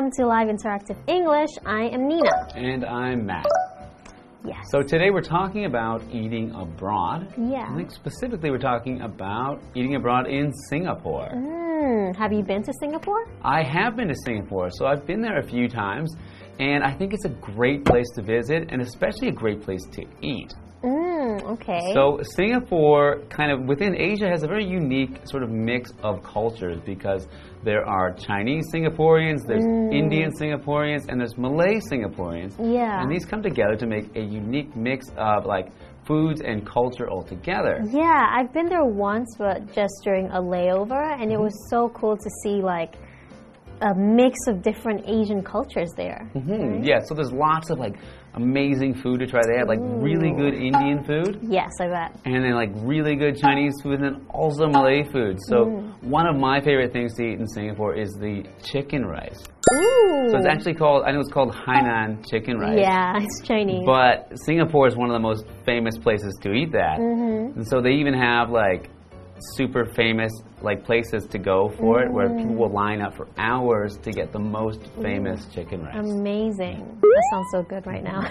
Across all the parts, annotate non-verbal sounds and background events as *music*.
welcome to Live Interactive English. I am Nina. And I'm Matt. Yes. So today we're talking about eating abroad. Yeah. I think specifically we're talking about eating abroad in Singapore. Mm, have you been to Singapore? I have been to Singapore, so I've been there a few times, and I think it's a great place to visit and especially a great place to eat. Mm, okay. So Singapore, kind of within Asia, has a very unique sort of mix of cultures because there are Chinese Singaporeans, there's Indian Singaporeans, and there's Malay Singaporeans. Yeah. And these come together to make a unique mix of like foods and culture all together. yeah, I've been there once, but just during a layover, and it Mm-hmm. was so cool to see like a mix of different Asian cultures there. Hmm, Yeah, so there's lots of like amazing food to try. They have like really good Indian food. Yes, I bet. and then like really good Chinese food, and then also Malay food. So Mm. one of my favorite things to eat in Singapore is the chicken rice. Ooh. So it's actually called I know it's called Hainan chicken rice. yeah, it's Chinese. But Singapore is one of the most famous places to eat that. Mm-hmm. And so they even have like super famous like places to go for it where people will line up for hours to get the most famous chicken rice. Amazing. That sounds so good right now.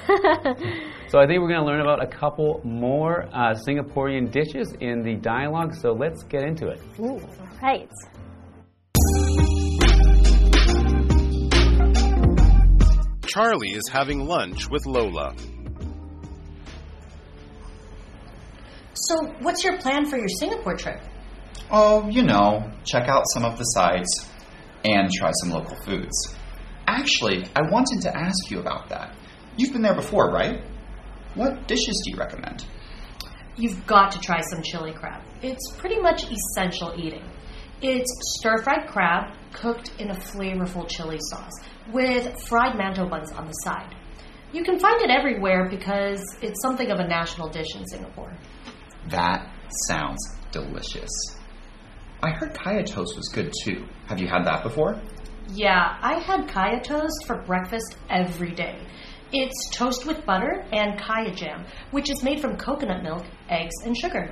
So I think we're going to learn about a couple more uh, Singaporean dishes in the dialogue. So let's get into it. Ooh, all right. Charlie is having lunch with Lola. So, what's your plan for your Singapore trip? Oh, you know, check out some of the sites and try some local foods. Actually, I wanted to ask you about that. You've been there before, right? What dishes do you recommend? You've got to try some chili crab. It's pretty much essential eating. It's stir fried crab cooked in a flavorful chili sauce with fried mantou buns on the side. You can find it everywhere because it's something of a national dish in Singapore. That sounds delicious. I heard kaya toast was good too. Have you had that before? Yeah, I had kaya toast for breakfast every day. It's toast with butter and kaya jam, which is made from coconut milk, eggs, and sugar.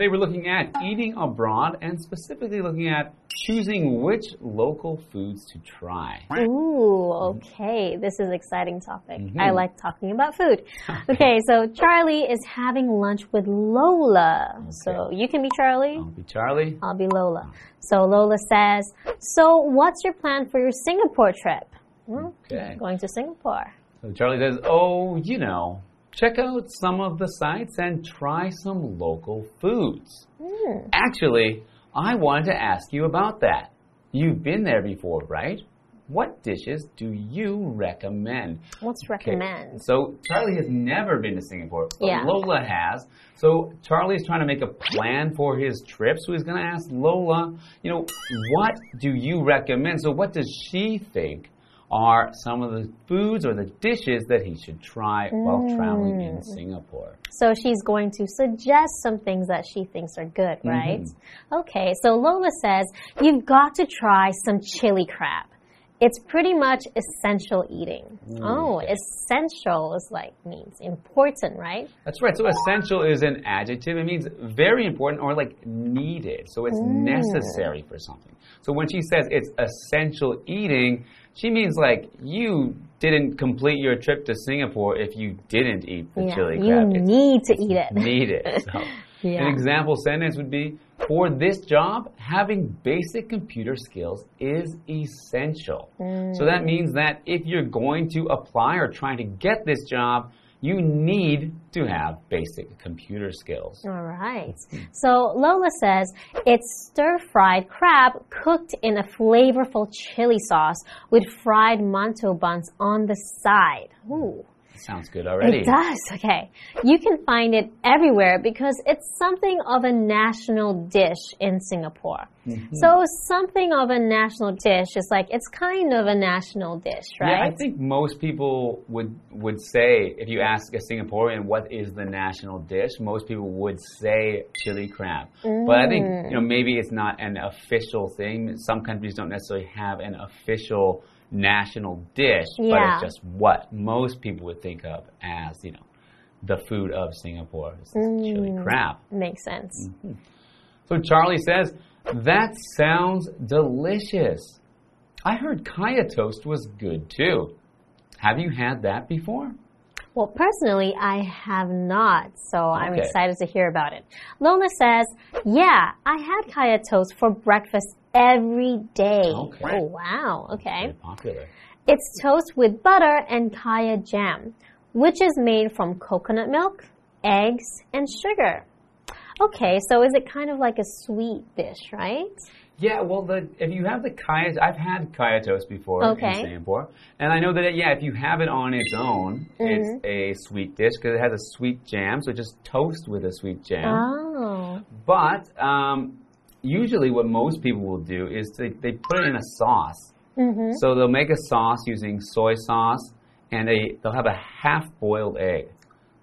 Today we're looking at eating abroad and specifically looking at choosing which local foods to try. Ooh, okay. This is an exciting topic. Mm-hmm. I like talking about food. *laughs* Okay, so Charlie is having lunch with Lola. So you can be Charlie, I'll be Charlie. I'll be Lola. So Lola says, So what's your plan for your Singapore trip? Hmm, Okay. Going to Singapore. So Charlie says, Oh, you know, check out some of the sites and try some local foods. Hmm. Actually, I wanted to ask you about that. You've been there before, right? What dishes do you recommend? What's Okay, recommend? So Charlie has never been to Singapore, but Yeah. Lola has. So Charlie's trying to make a plan for his trip. So he's going to ask Lola, you know, what do you recommend? So what does she think are some of the foods or the dishes that he should try while traveling Mm. in Singapore? So she's going to suggest some things that she thinks are good, Mm-hmm. right? Okay, so Lola says, You've got to try some chili crab. It's pretty much essential eating. oh, okay. essential is like means important, right? That's right. So essential is an adjective. It means very important or like needed. So it's necessary for something. So when she says it's essential eating, she means like you didn't complete your trip to Singapore if you didn't eat the yeah, chili you crab. It's need to eat it. needed. *laughs* So Yeah. An example sentence would be For this job, having basic computer skills is essential. Mm. So that means that if you're going to apply or trying to get this job, you need to have basic computer skills. All right. So Lola says it's stir fried crab cooked in a flavorful chili sauce with fried mantou buns on the side. Ooh. Sounds good already. It does. Okay. You can find it everywhere because it's something of a national dish in Singapore. Mm-hmm. So something of a national dish is like it's kind of a national dish, right? Yeah, I think most people would would say if you ask a Singaporean what is the national dish, most people would say chili crab. But I think you know maybe it's not an official thing. Some countries don't necessarily have an official national dish, but it's just what most people would think of as you know the food of Singapore. It's chili mm. crab. Makes sense. Mm-hmm. So Charlie says, That sounds delicious. I heard kaya toast was good too. Have you had that before? Well, personally, I have not, so I'm excited to hear about it. Lola says, Yeah, I had kaya toast for breakfast every day. Oh, okay. Oh, wow. Okay. Very popular. It's toast with butter and kaya jam, which is made from coconut milk, eggs, and sugar. Okay, so is it kind of like a sweet dish, right? Yeah, well, the if you have the kaya, I've had kaya toast before Okay. in Singapore, and I know that yeah, if you have it on its own, it's a sweet dish because it has a sweet jam, so just toast with a sweet jam. Oh. But um, usually, what most people will do is they, they put it in a sauce. Mm-hmm. So they'll make a sauce using soy sauce, and they they'll have a half-boiled egg.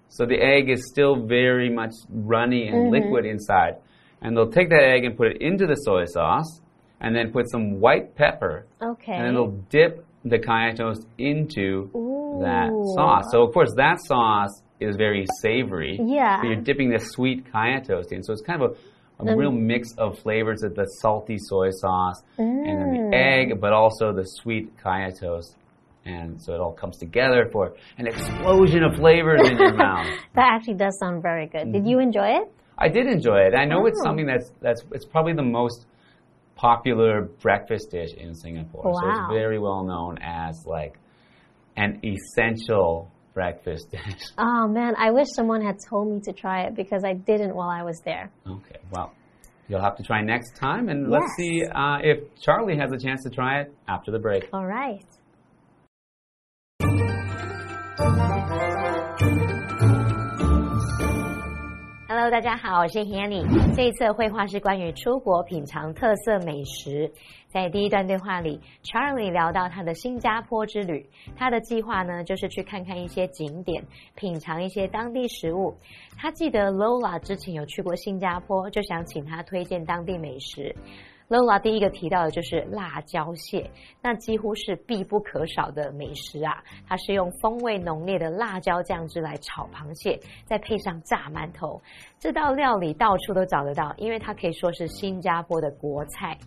So the egg is still very much runny and liquid inside, and they'll take that egg and put it into the soy sauce, and then put some white pepper, Okay. and then they'll dip the kaya toast into that Ooh. sauce. So of course that sauce is very savory. Yeah. So you're dipping the sweet kaya toast in. So it's kind of a, a real mix of flavors of the salty soy sauce and then Mm. the egg, but also the sweet kaya toast. And so it all comes together for an explosion of flavors in your *laughs* mouth. That actually does sound very good. Did Mm-hmm. you enjoy it? I did enjoy it. I know it's something that's that's it's probably the most popular breakfast dish in Singapore. Wow. So it's very well known as like an essential breakfast *laughs* dish. Oh man, I wish someone had told me to try it because I didn't while I was there. Okay, well, you'll have to try next time, and let's see uh, if Charlie has a chance to try it after the break. All right. 大家好，我是 Hanny。这一次的绘画是关于出国品尝特色美食。在第一段对话里，Charlie 聊到他的新加坡之旅，他的计划呢就是去看看一些景点，品尝一些当地食物。他记得 Lola 之前有去过新加坡，就想请他推荐当地美食。Lola 第一个提到的就是辣椒蟹，那几乎是必不可少的美食啊！它是用风味浓烈的辣椒酱汁来炒螃蟹，再配上炸馒头，这道料理到处都找得到，因为它可以说是新加坡的国菜。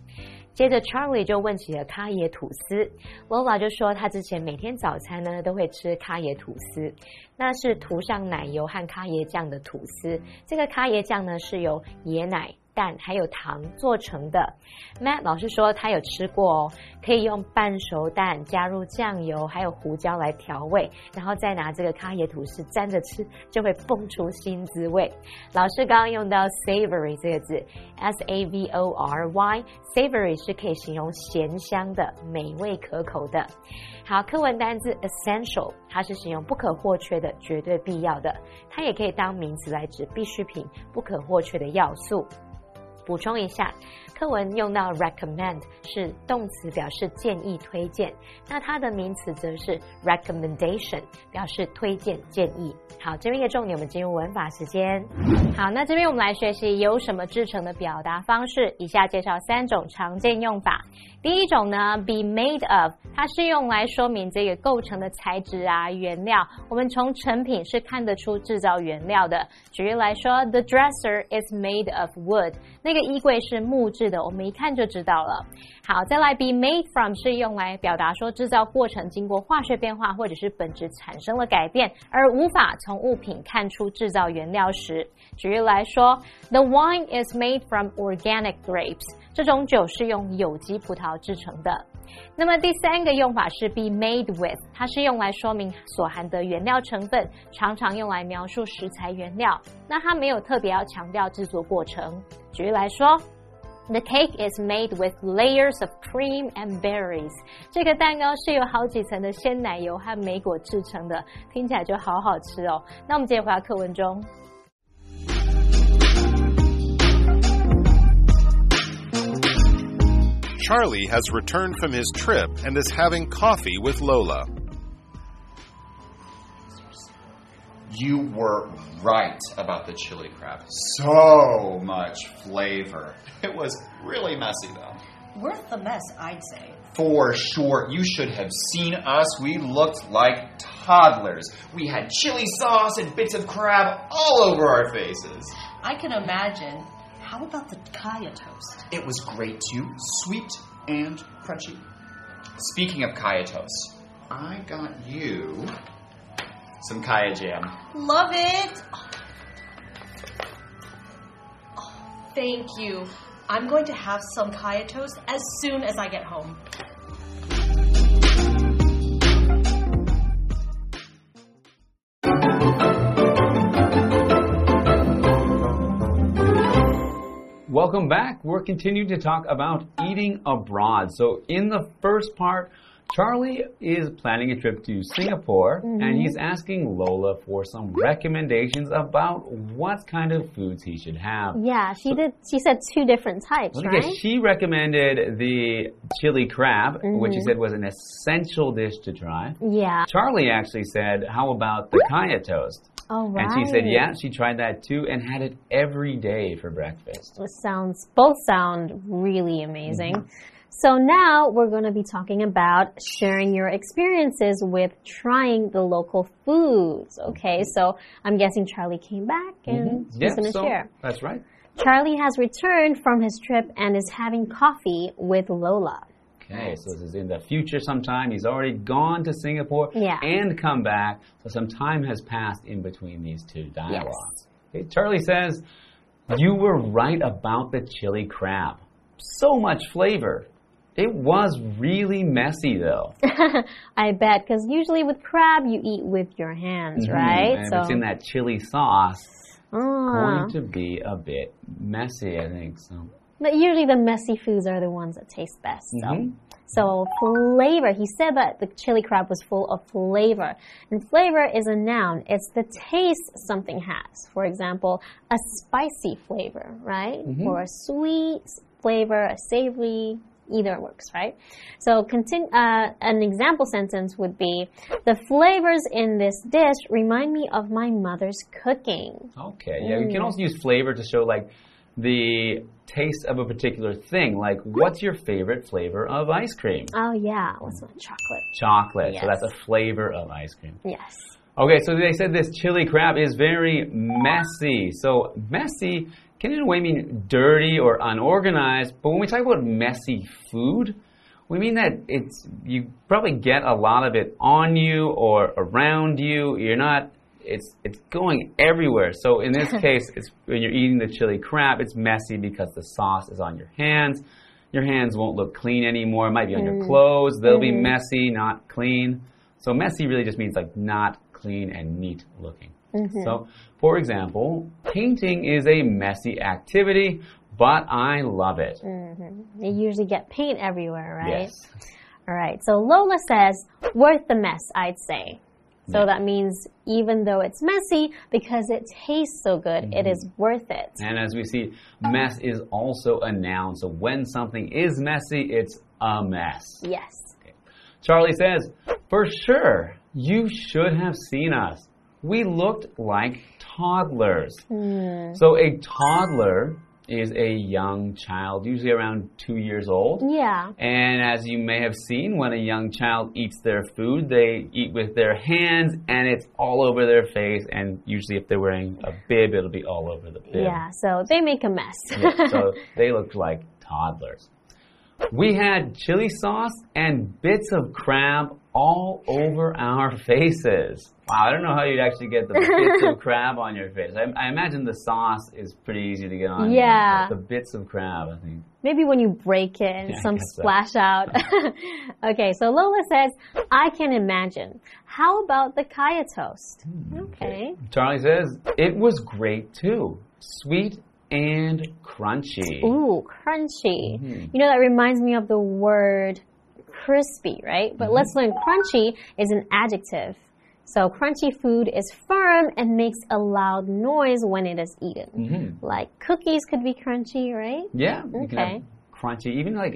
接着，Charlie 就问起了咖椰吐司，Lola 就说她之前每天早餐呢都会吃咖椰吐司，那是涂上奶油和咖椰酱的吐司。这个咖椰酱呢是由椰奶、蛋还有糖做成的。Matt 老师说他有吃过哦，可以用半熟蛋加入酱油还有胡椒来调味，然后再拿这个咖椰吐司沾着吃，就会蹦出新滋味。老师刚刚用到 savory 这个字，s a v o r y，savory 是可以形容咸香的、美味可口的。好，课文单字 essential，它是形容不可或缺的、绝对必要的，它也可以当名词来指必需品、不可或缺的要素。补充一下，课文用到 recommend 是动词，表示建议、推荐。那它的名词则是 recommendation，表示推荐、建议。好，这边一个重点，我们进入文法时间。好，那这边我们来学习由什么制成的表达方式。以下介绍三种常见用法。第一种呢，be made of，它是用来说明这个构成的材质啊、原料。我们从成品是看得出制造原料的。举例来说，The dresser is made of wood，那个衣柜是木质的，我们一看就知道了。好，再来 be made from 是用来表达说制造过程经过化学变化或者是本质产生了改变，而无法从物品看出制造原料时。举例来说，The wine is made from organic grapes，这种酒是用有机葡萄制成的。那么第三个用法是 be made with，它是用来说明所含的原料成分，常常用来描述食材原料。那它没有特别要强调制作过程。举例来说。The cake is made with layers of cream and berries。这个蛋糕是由好几层的鲜奶油和莓果制成的，听起来就好好吃哦。那我们接着回到课文中。Charlie has returned from his trip and is having coffee with Lola. You were right about the chili crab. So much flavor. *laughs* It was really messy though. Worth the mess, I'd say. For sure, you should have seen us. We looked like toddlers. We had chili sauce and bits of crab all over our faces. I can imagine. How about the kaya toast? It was great too, sweet and crunchy. Speaking of kaya toast, I got you some kaya jam. Love it! Oh, thank you. I'm going to have some kaya toast as soon as I get home. Welcome back. We're continuing to talk about eating abroad. So, in the first part, Charlie is planning a trip to Singapore mm -hmm. and he's asking Lola for some recommendations about what kind of foods he should have. Yeah, she so, did she said two different types, right? She recommended the chili crab, mm -hmm. which she mm-hmm. said was an essential dish to try. Yeah. Charlie actually said, "How about the kaya toast?" Oh, right. And she said, yeah, she tried that too and had it every day for breakfast. It sounds both sound really amazing. Mm -hmm. So now we're going to be talking about sharing your experiences with trying the local foods. Okay, so I'm guessing Charlie came back and mm -hmm. he's going to so share. That's right. Charlie has returned from his trip and is having coffee with Lola. Okay, so this is in the future sometime. He's already gone to Singapore yeah. and come back. So some time has passed in between these two dialogues. Yes. Okay, Charlie says, You were right about the chili crab. So much flavor. It was really messy, though. *laughs* I bet, because usually with crab, you eat with your hands, mm -hmm. right? And so. it's in that chili sauce. Uh. Going to be a bit messy, I think. So. But usually the messy foods are the ones that taste best. So. Mm -hmm. So flavor, he said that the chili crab was full of flavor. And flavor is a noun. It's the taste something has. For example, a spicy flavor, right? Mm -hmm. Or a sweet flavor, a savory either works, right? So continue, uh, an example sentence would be, the flavors in this dish remind me of my mother's cooking. Okay, yeah, mm. you can also use flavor to show like the taste of a particular thing. Like, what's your favorite flavor of ice cream? Oh, yeah, what's my mm. chocolate? Chocolate, yes. so that's a flavor of ice cream. Yes. Okay, so they said this chili crab is very messy. So, messy can in a way mean dirty or unorganized, but when we talk about messy food, we mean that it's you probably get a lot of it on you or around you. You're not it's it's going everywhere. So in this *laughs* case, it's when you're eating the chili crab, it's messy because the sauce is on your hands. Your hands won't look clean anymore. It might be on mm. your clothes. They'll mm. be messy, not clean. So messy really just means like not clean and neat looking. Mm -hmm. So, for example, painting is a messy activity, but I love it. Mm -hmm. You usually get paint everywhere, right? Yes. All right. So Lola says, worth the mess, I'd say. So yeah. that means even though it's messy, because it tastes so good, mm -hmm. it is mm-hmm. worth it. And as we see, mess is also a noun. So when something is messy, it's a mess. Yes. Okay. Charlie says, for sure, you should have seen us we looked like toddlers. Mm. So a toddler is a young child, usually around two years old. Yeah. And as you may have seen, when a young child eats their food, they eat with their hands and it's all over their face. And usually, if they're wearing a bib, it'll be all over the bib. Yeah, so they make a mess. yeah, so *laughs* they look like toddlers. We had chili sauce and bits of crab all over our faces. Wow, I don't know how you'd actually get the bits of *laughs* crab on your face. I, I, imagine the sauce is pretty easy to get on. Yeah. The bits of crab, I think. Maybe when you break it, yeah, some splash so. out. *laughs* *laughs* okay, so Lola says, I can imagine. How about the kaya toast? Hmm, okay. okay. Charlie says, it was great too. Sweet and crunchy. Ooh, crunchy. Mm -hmm. You know, that reminds me of the word crispy, right? But mm -hmm. let's learn crunchy is an adjective. So crunchy food is firm and makes a loud noise when it is eaten. Mm -hmm. Like cookies could be crunchy, right? Yeah. Okay. Crunchy, even like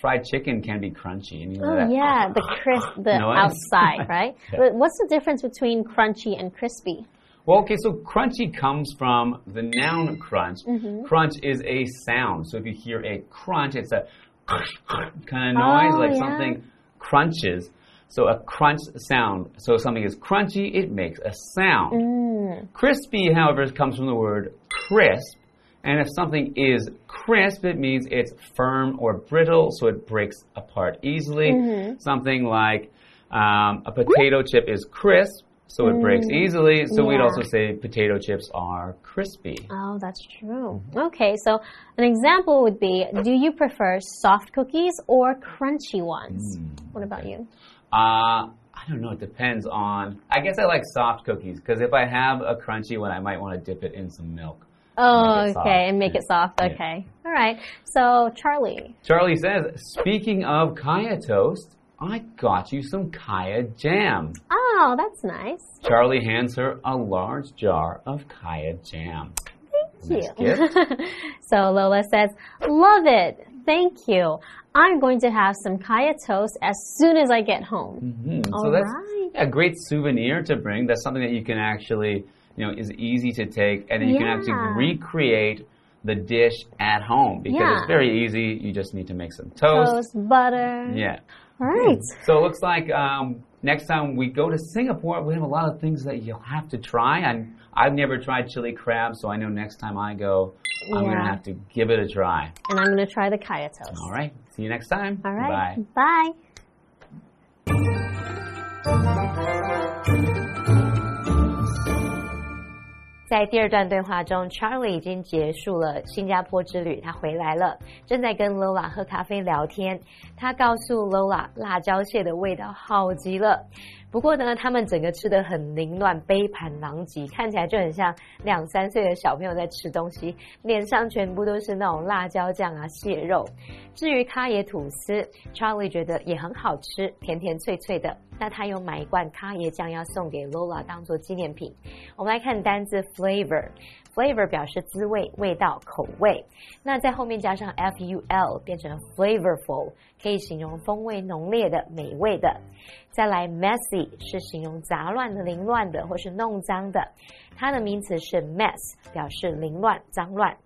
fried chicken can be crunchy. And you know oh yeah, the crisp, the *laughs* outside, *laughs* right? yeah. What's the difference between crunchy and crispy? Well, okay, so crunchy comes from the noun crunch. Mm -hmm. Crunch is a sound. So if you hear a crunch, it's a *laughs* kind of noise, Oh, like yeah. something crunches. So a crunch sound. So if something is crunchy, it makes a sound. Mm. Crispy, however, comes from the word crisp. And if something is crisp, it means it's firm or brittle, so it breaks apart easily. Mm-hmm. Something like um, a potato chip is crisp, so it breaks easily. So we'd Mm. Also say potato chips are crispy. Oh, that's true. Okay, so an example would be Do you prefer soft cookies or crunchy ones? Mm. What about you? Uh, I don't know. It depends on. I guess I like soft cookies because if I have a crunchy one, I might want to dip it in some milk. Oh, it okay, and make it soft. Yeah. Okay. All right. So, Charlie. Charlie says, speaking of kaya toast, I got you some kaya jam. Oh, that's nice. Charlie hands her a large jar of kaya jam. Thank Nice you. *laughs* so, Lola says, Love it. Thank you. I'm going to have some kaya toast as soon as I get home. Hmm, All so that's right. a great souvenir to bring. That's something that you can actually, you know, is easy to take, and then you can actually recreate the dish at home because Yeah. it's very easy. You just need to make some toast. Toast, butter. Yeah. All right. So it looks like um, next time we go to Singapore, we have a lot of things that you'll have to try. And I've never tried chili crab, so I know next time I go, I'm going to have to give it a try. And I'm going to try the kaya toast. All right. See you next time. All right. Bye. Bye. 在第二段对话中，Charlie 已经结束了新加坡之旅，他回来了，正在跟 Lola 喝咖啡聊天。他告诉 Lola，辣椒蟹的味道好极了。不过呢，他们整个吃的很凌乱，杯盘狼藉，看起来就很像两三岁的小朋友在吃东西，脸上全部都是那种辣椒酱啊、蟹肉。至于咖椰吐司，Charlie 觉得也很好吃，甜甜脆脆的。那他有买一罐咖椰酱要送给 Lola 当做纪念品。我们来看单字 flavor。Flavor 表示滋味、味道、口味。那在后面加上 f u l 变成 flavorful，可以形容风味浓烈的、美味的。再来 messy 是形容杂乱的、凌乱的或是弄脏的，它的名词是 mess，表示凌乱、脏乱。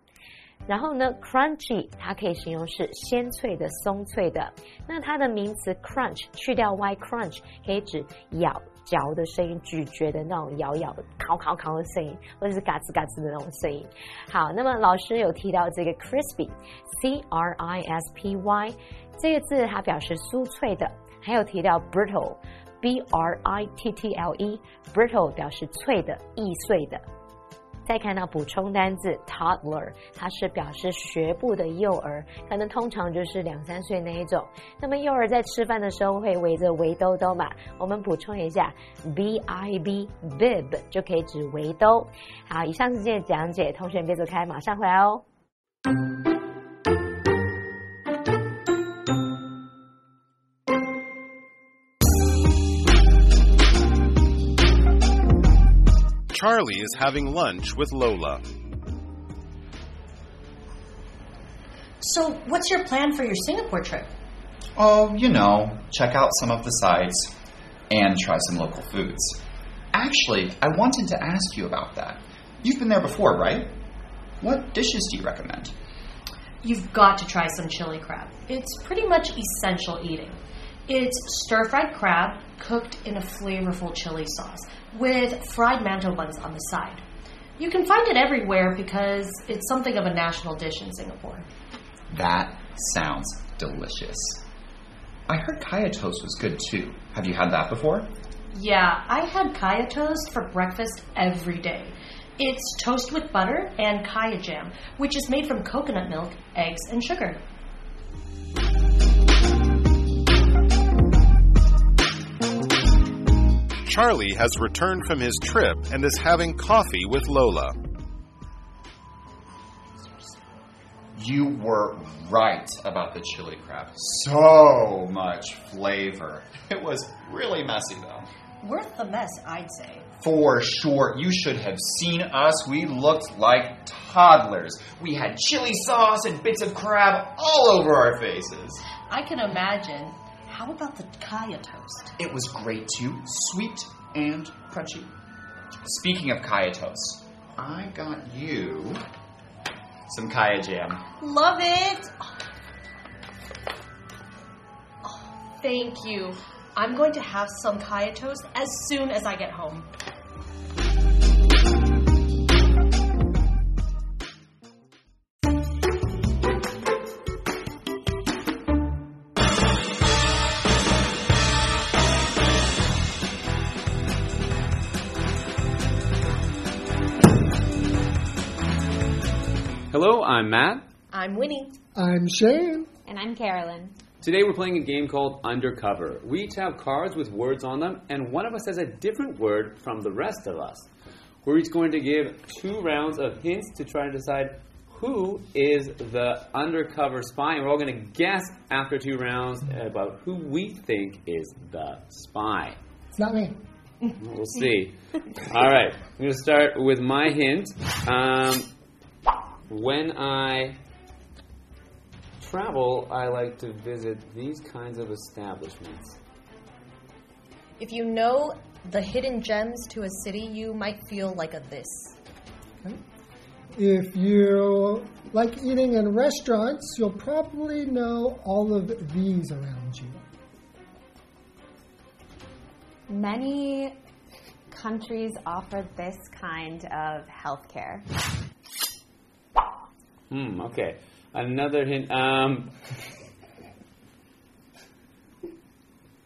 然后呢，crunchy 它可以形容是鲜脆的、松脆的。那它的名词 crunch 去掉 y crunch 可以指咬、嚼的声音、咀嚼的那种咬咬、烤烤烤的声音，或者是嘎吱嘎吱的那种声音。好，那么老师有提到这个 crispy，c r i s p y 这个字它表示酥脆的，还有提到 brittle，b r i t t l e，brittle 表示脆的、易碎的。再看到补充单字 toddler，它是表示学步的幼儿，可能通常就是两三岁那一种。那么幼儿在吃饭的时候会围着围兜兜嘛？我们补充一下，b i b bib 就可以指围兜。好，以上是今天的讲解，同学们别走开，马上回来哦。Charlie is having lunch with Lola. So, what's your plan for your Singapore trip? Oh, you know, check out some of the sites and try some local foods. Actually, I wanted to ask you about that. You've been there before, right? What dishes do you recommend? You've got to try some chili crab. It's pretty much essential eating. It's stir fried crab cooked in a flavorful chili sauce with fried mantou buns on the side. You can find it everywhere because it's something of a national dish in Singapore. That sounds delicious. I heard kaya toast was good too. Have you had that before? Yeah, I had kaya toast for breakfast every day. It's toast with butter and kaya jam, which is made from coconut milk, eggs, and sugar. Charlie has returned from his trip and is having coffee with Lola. You were right about the chili crab. So much flavor. It was really messy though. Worth the mess, I'd say. For sure, you should have seen us. We looked like toddlers. We had chili sauce and bits of crab all over our faces. I can imagine. How about the kaya toast? It was great too, sweet and crunchy. Speaking of kaya toast, I got you some kaya jam. Love it! Oh, thank you. I'm going to have some kaya toast as soon as I get home. Hello, I'm Matt. I'm Winnie. I'm Shane. And I'm Carolyn. Today we're playing a game called Undercover. We each have cards with words on them, and one of us has a different word from the rest of us. We're each going to give two rounds of hints to try to decide who is the undercover spy, and we're all going to guess after two rounds about who we think is the spy. It's not me. We'll see. all right, I'm going to start with my hint. Um, when I travel, I like to visit these kinds of establishments. If you know the hidden gems to a city, you might feel like a this. Hmm? If you like eating in restaurants, you'll probably know all of these around you. Many countries offer this kind of healthcare. Hmm, okay. Another hint. Um,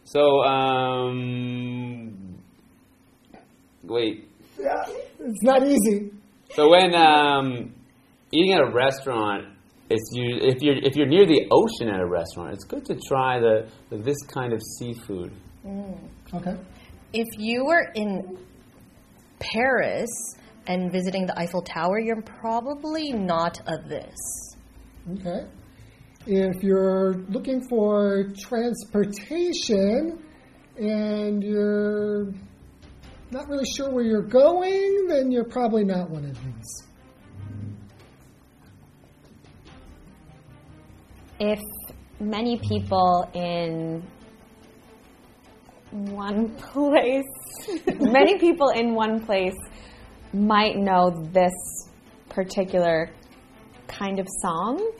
so, um, wait. It's not easy. So when um, eating at a restaurant, it's you if you're if you're near the ocean at a restaurant, it's good to try the, the this kind of seafood. Okay. If you were in Paris and visiting the Eiffel Tower, you're probably not a this. Okay. If you're looking for transportation and you're not really sure where you're going, then you're probably not one of these. If many people in one *laughs* place, many people in one place might know this particular kind of song.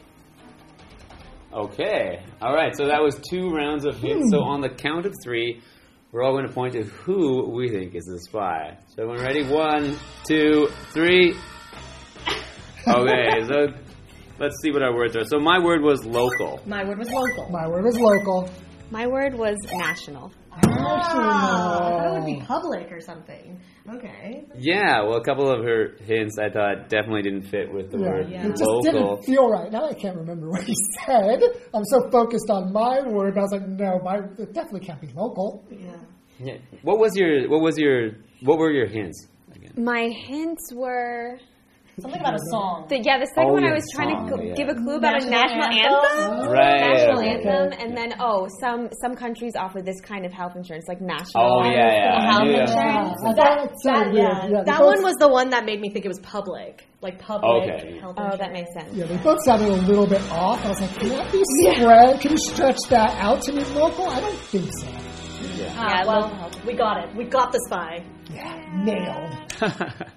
Okay. All right. So that was two rounds of hints. So hmm. on the count of three, we're all going to point to who we think is the spy. So everyone ready? One, two, three. Okay. So let's see what our words are. So my word was local. My word was local. My word was local. My word was national. Ah, that would be public or something. Okay. Yeah. Well, a couple of her hints I thought definitely didn't fit with the word It just local. didn't feel right. Now I can't remember what he said. I'm so focused on my word, but I was like, no, my it definitely can't be local. Yeah. What was your What was your What were your hints? Again? My hints were. *laughs* Something about a song. The, yeah, the second Oh, one I was trying song, to g- yeah. give a clue about National a national anthem? anthem. Right. National okay. anthem, and then oh, some some countries offer this kind of health insurance, like national. Oh yeah, yeah. Health knew that. insurance. I thought it sounded yeah, Yeah, that one was the one that made me think it was public, like public Okay. health Oh, that makes sense. Yeah, they both sounded a little bit off. I was like, can that be spread? Can you stretch that out to mean local? I don't think so. Ah, Yeah, well, we got it. We got the spy. Yeah, nailed. *laughs*